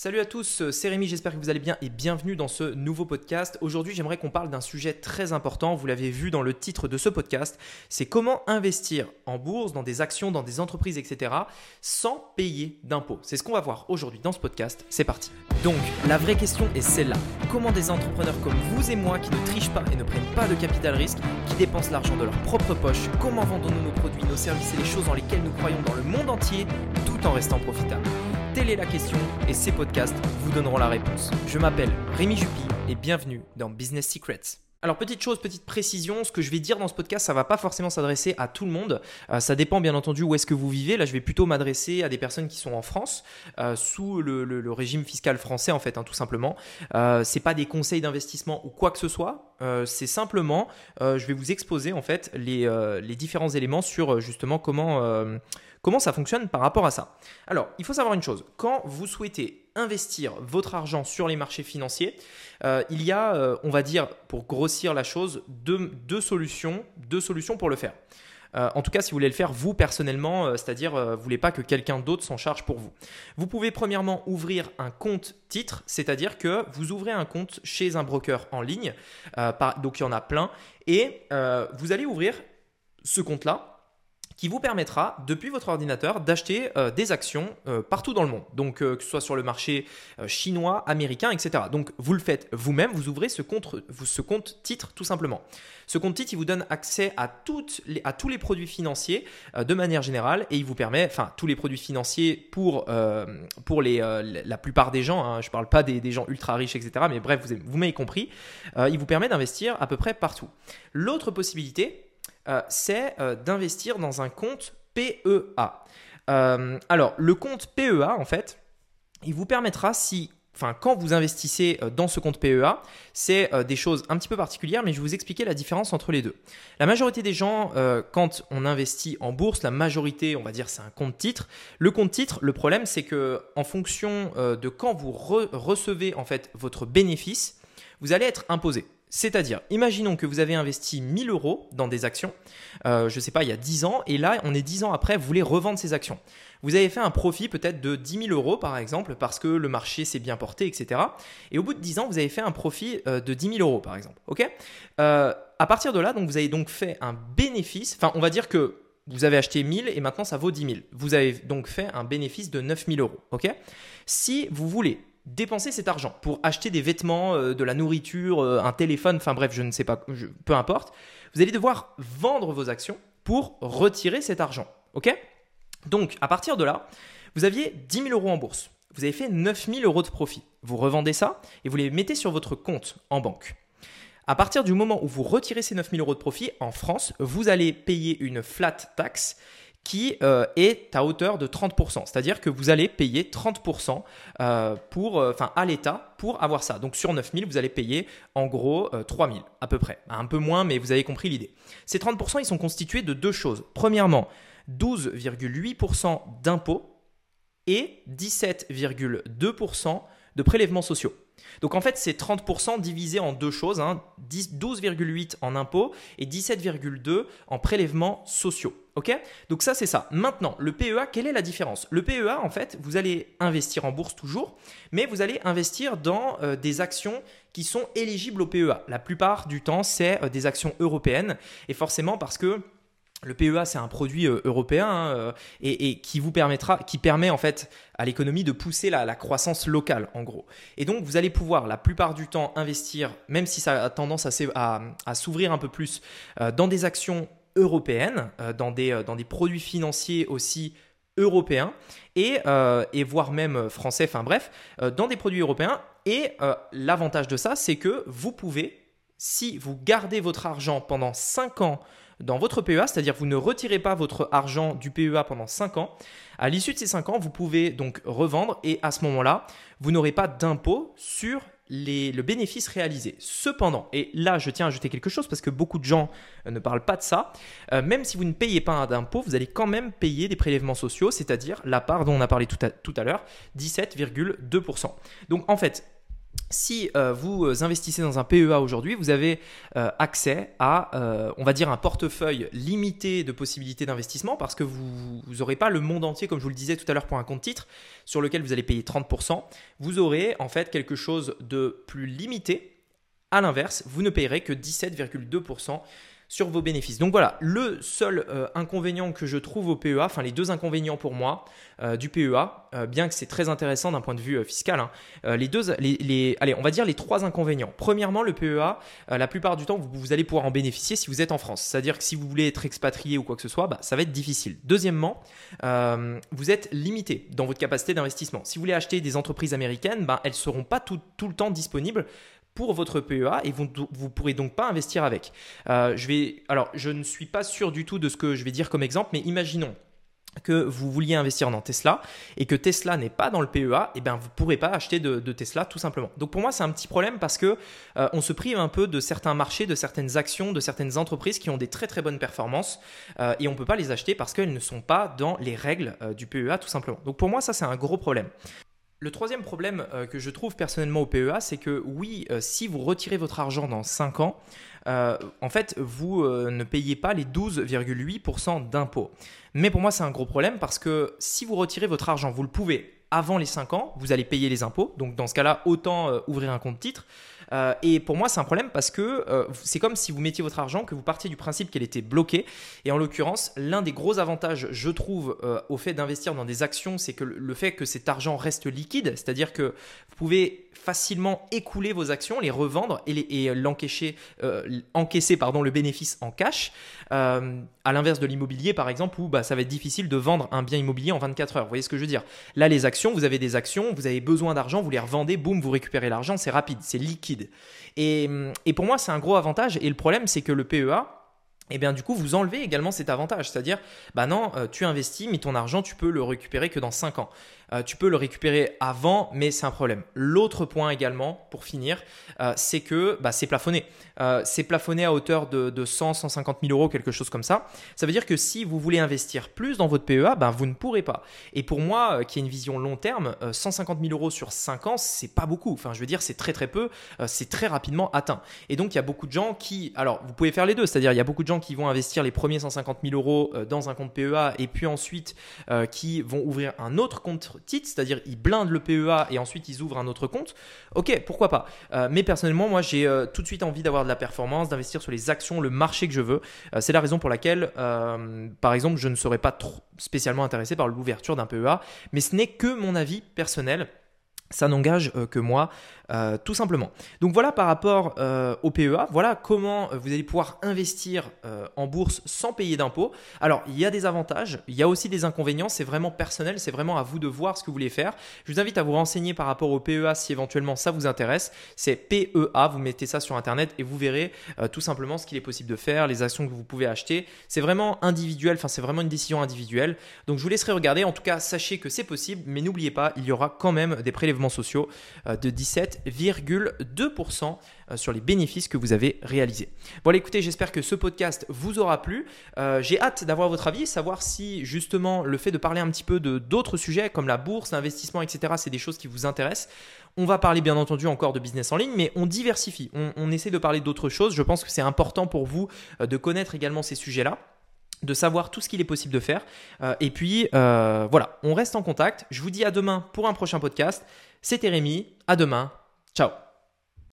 Salut à tous, euh, c'est Rémi, j'espère que vous allez bien et bienvenue dans ce nouveau podcast. Aujourd'hui j'aimerais qu'on parle d'un sujet très important, vous l'avez vu dans le titre de ce podcast, c'est comment investir en bourse, dans des actions, dans des entreprises, etc. sans payer d'impôts. C'est ce qu'on va voir aujourd'hui dans ce podcast, c'est parti. Donc la vraie question est celle-là, comment des entrepreneurs comme vous et moi qui ne trichent pas et ne prennent pas de capital risque, qui dépensent l'argent de leur propre poche, comment vendons-nous nos produits, nos services et les choses dans lesquelles nous croyons dans le monde entier tout en restant profitables? Telle est la question et ces podcasts vous donneront la réponse. Je m'appelle Rémi Jupy et bienvenue dans Business Secrets. Alors petite chose, petite précision, ce que je vais dire dans ce podcast, ça va pas forcément s'adresser à tout le monde. Euh, ça dépend bien entendu où est-ce que vous vivez. Là, je vais plutôt m'adresser à des personnes qui sont en France, euh, sous le, régime fiscal français en fait, hein, tout simplement. Euh, c'est pas des conseils d'investissement ou quoi que ce soit. Euh, c'est simplement, je vais vous exposer en fait les, les différents éléments sur justement comment comment ça fonctionne par rapport à ça? Alors, il faut savoir une chose. Quand vous souhaitez investir votre argent sur les marchés financiers, euh, il y a, euh, on va dire, pour grossir la chose, deux, solutions, pour le faire. Euh, en tout cas, si vous voulez le faire vous personnellement, c'est-à-dire vous ne voulez pas que quelqu'un d'autre s'en charge pour vous. Vous pouvez premièrement ouvrir un compte titre, c'est-à-dire que vous ouvrez un compte chez un broker en ligne, donc il y en a plein, et vous allez ouvrir ce compte-là qui vous permettra, depuis votre ordinateur, d'acheter euh, des actions euh, partout dans le monde. Donc, euh, que ce soit sur le marché chinois, américain, etc. Donc, vous le faites vous-même, vous ouvrez ce compte, titre tout simplement. Ce compte titre, il vous donne accès à, tous les produits financiers de manière générale et il vous permet, enfin, tous les produits financiers pour, la plupart des gens, hein, je ne parle pas des, gens ultra riches, etc. Mais bref, vous m'avez compris, il vous permet d'investir à peu près partout. L'autre possibilité, euh, c'est euh, d'investir dans un compte PEA. Euh, alors, le compte PEA, en fait, il vous permettra si Enfin, quand vous investissez dans ce compte PEA, c'est des choses un petit peu particulières, mais je vais vous expliquer la différence entre les deux. La majorité des gens, quand on investit en bourse, la majorité, on va dire, c'est un compte titre. Le compte titre, le problème, c'est que en fonction de quand vous recevez en fait votre bénéfice, vous allez être imposé. C'est-à-dire, imaginons que vous avez investi 1000 euros dans des actions, euh, je ne sais pas, il y a 10 ans, et là, on est 10 ans après, vous voulez revendre ces actions. Vous avez fait un profit peut-être de 10 000 euros, par exemple, parce que le marché s'est bien porté, etc. Et au bout de 10 ans, vous avez fait un profit euh, de 10 000 euros, par exemple. OK? Euh, À partir de là, donc, vous avez donc fait un bénéfice, enfin, on va dire que vous avez acheté 1000 et maintenant ça vaut 10 000. Vous avez donc fait un bénéfice de 9 000 euros. Si vous voulez dépenser cet argent pour acheter des vêtements, euh, de la nourriture, euh, un téléphone, enfin bref, je ne sais pas, peu importe, vous allez devoir vendre vos actions pour retirer cet argent. OK? Donc, à partir de là, vous aviez 10 000 euros en bourse. Vous avez fait 9 000 euros de profit. Vous revendez ça et vous les mettez sur votre compte en banque. À partir du moment où vous retirez ces 9 000 euros de profit, en France, vous allez payer une flat tax qui euh, est à hauteur de 30%. C'est-à-dire que vous allez payer 30% euh, pour, euh, enfin, à l'État pour avoir ça. Donc sur 9000, vous allez payer en gros 3000 à peu près. Un peu moins, mais vous avez compris l'idée. Ces 30%, ils sont constitués de deux choses. Premièrement, 12,8% d'impôts et 17,2% de prélèvements sociaux. Donc en fait, c'est 30% divisé en deux choses, hein, 12,8 en impôts et 17,2 en prélèvements sociaux. Donc ça, c'est ça. Maintenant, le PEA, quelle est la différence? Le PEA, en fait, vous allez investir en bourse toujours, mais vous allez investir dans euh, des actions qui sont éligibles au PEA. La plupart du temps, c'est euh, des actions européennes, et forcément parce que le PEA, c'est un produit euh, européen hein, euh, et, qui vous permettra, qui permet en fait à l'économie de pousser la, croissance locale, en gros. Et donc, vous allez pouvoir la plupart du temps investir, même si ça a tendance à, s'ouvrir un peu plus, euh, dans des actions européennes, dans, des, produits financiers aussi européens et voire même français, enfin bref, dans des produits européens. Et l'avantage de ça, c'est que vous pouvez, si vous gardez votre argent pendant 5 ans dans votre PEA, c'est-à-dire vous ne retirez pas votre argent du PEA pendant 5 ans. À l'issue de ces 5 ans, vous pouvez donc revendre et à ce moment-là, vous n'aurez pas d'impôt sur le bénéfice réalisé. Cependant, et là je tiens à ajouter quelque chose parce que beaucoup de gens euh, ne parlent pas de ça, euh, même si vous ne payez pas d'impôt, vous allez quand même payer des prélèvements sociaux, c'est-à-dire la part dont on a parlé tout à, tout à l'heure, 17,2%. Donc en fait, si euh, vous investissez dans un PEA aujourd'hui, vous avez euh, accès à, euh, on va dire, un portefeuille limité de possibilités d'investissement parce que vous n'aurez pas le monde entier, comme je vous le disais tout à l'heure pour un compte titre, sur lequel vous allez payer 30%. Vous aurez en fait quelque chose de plus limité. À l'inverse, vous ne payerez que 17,2% sur vos bénéfices. Donc voilà, le seul euh, inconvénient que je trouve au PEA, enfin les deux inconvénients pour moi euh, du PEA, euh, bien que c'est très intéressant d'un point de vue fiscal, hein, les deux, les, allez, on va dire les trois inconvénients. Premièrement, le PEA, la plupart du temps, vous, allez pouvoir en bénéficier si vous êtes en France. C'est-à-dire que si vous voulez être expatrié ou quoi que ce soit, bah, ça va être difficile. Deuxièmement, vous êtes limité dans votre capacité d'investissement. Si vous voulez acheter des entreprises américaines, bah, elles ne seront pas tout, tout le temps disponibles pour votre PEA et vous ne pourrez donc pas investir avec. Euh, je vais, alors, je ne suis pas sûr du tout de ce que je vais dire comme exemple, mais imaginons que vous vouliez investir dans Tesla et que Tesla n'est pas dans le PEA, et eh bien vous ne pourrez pas acheter de, Tesla tout simplement. Donc pour moi c'est un petit problème parce que euh, on se prive un peu de certains marchés, de certaines actions, de certaines entreprises qui ont des très très bonnes performances euh, et on ne peut pas les acheter parce qu'elles ne sont pas dans les règles du PEA tout simplement. Donc pour moi ça c'est un gros problème. Le troisième problème euh, que je trouve personnellement au PEA, c'est que oui, euh, si vous retirez votre argent dans 5 ans, euh, en fait, vous ne payez pas les 12,8% d'impôts. Mais pour moi, c'est un gros problème parce que si vous retirez votre argent, vous le pouvez avant les 5 ans, vous allez payer les impôts. Donc dans ce cas-là, autant ouvrir un compte titre. Euh, et pour moi, c'est un problème parce que euh, c'est comme si vous mettiez votre argent, que vous partiez du principe qu'elle était bloquée. Et en l'occurrence, l'un des gros avantages, je trouve, euh, au fait d'investir dans des actions, c'est que le fait que cet argent reste liquide, c'est-à-dire que pouvez facilement écouler vos actions, les revendre et, et l'encaisser, encaisser pardon, le bénéfice en cash. à l'inverse de l'immobilier, par exemple, où bah, ça va être difficile de vendre un bien immobilier en 24 heures. Vous voyez ce que je veux dire? Là, les actions, vous avez des actions, vous avez besoin d'argent, vous les revendez, boum, vous récupérez l'argent, c'est rapide, c'est liquide. Et, pour moi, c'est un gros avantage. Et le problème, c'est que le PEA, et eh bien du coup vous enlevez également cet avantage, c'est-à-dire bah non, euh, tu investis mais ton argent tu peux le récupérer que dans 5 ans. Euh, tu peux le récupérer avant, mais c'est un problème. L'autre point également, pour finir, euh, c'est que bah, c'est plafonné. C'est plafonné à hauteur de, de 100, 150 000 euros, quelque chose comme ça. Ça veut dire que si vous voulez investir plus dans votre PEA, ben, vous ne pourrez pas. Et pour moi, qui ai une vision long terme, 150 000 euros sur 5 ans, c'est pas beaucoup. Enfin, je veux dire, c'est très très peu. c'est très rapidement atteint. Et donc, il y a beaucoup de gens qui, alors, vous pouvez faire les deux. C'est-à-dire, il y a beaucoup de gens qui vont investir les premiers 150 000 euros dans un compte PEA et puis ensuite qui vont ouvrir un autre compte titre, c'est-à-dire ils blindent le PEA et ensuite ils ouvrent un autre compte, ok, pourquoi pas. Euh, mais personnellement, moi j'ai euh, tout de suite envie d'avoir de la performance, d'investir sur les actions, le marché que je veux. Euh, c'est la raison pour laquelle, par exemple, je ne serais pas spécialement intéressé par l'ouverture d'un PEA, mais ce n'est que mon avis personnel ça n'engage euh, que moi, euh, tout simplement. Donc voilà par rapport euh, au PEA, voilà comment vous allez pouvoir investir en bourse sans payer d'impôts. Alors il y a des avantages, il y a aussi des inconvénients, c'est vraiment personnel, c'est vraiment à vous de voir ce que vous voulez faire. Je vous invite à vous renseigner par rapport au PEA si éventuellement ça vous intéresse. C'est PEA, vous mettez ça sur Internet et vous verrez tout simplement ce qu'il est possible de faire, les actions que vous pouvez acheter. C'est vraiment individuel, enfin c'est vraiment une décision individuelle. Donc je vous laisserai regarder, en tout cas sachez que c'est possible, mais n'oubliez pas, il y aura quand même des prélèvements sociaux euh, de 17,2% euh, sur les bénéfices que vous avez réalisés. Bon, écoutez, j'espère que ce podcast vous aura plu. Euh, j'ai hâte d'avoir votre avis, savoir si justement le fait de parler un petit peu de d'autres sujets comme la bourse, l'investissement, etc., c'est des choses qui vous intéressent. On va parler bien entendu encore de business en ligne, mais on diversifie, on essaie de parler d'autres choses. Je pense que c'est important pour vous de connaître également ces sujets-là de savoir tout ce qu'il est possible de faire. et puis, voilà, on reste en contact. Je vous dis à demain pour un prochain podcast. C'était Rémi. À demain. Ciao.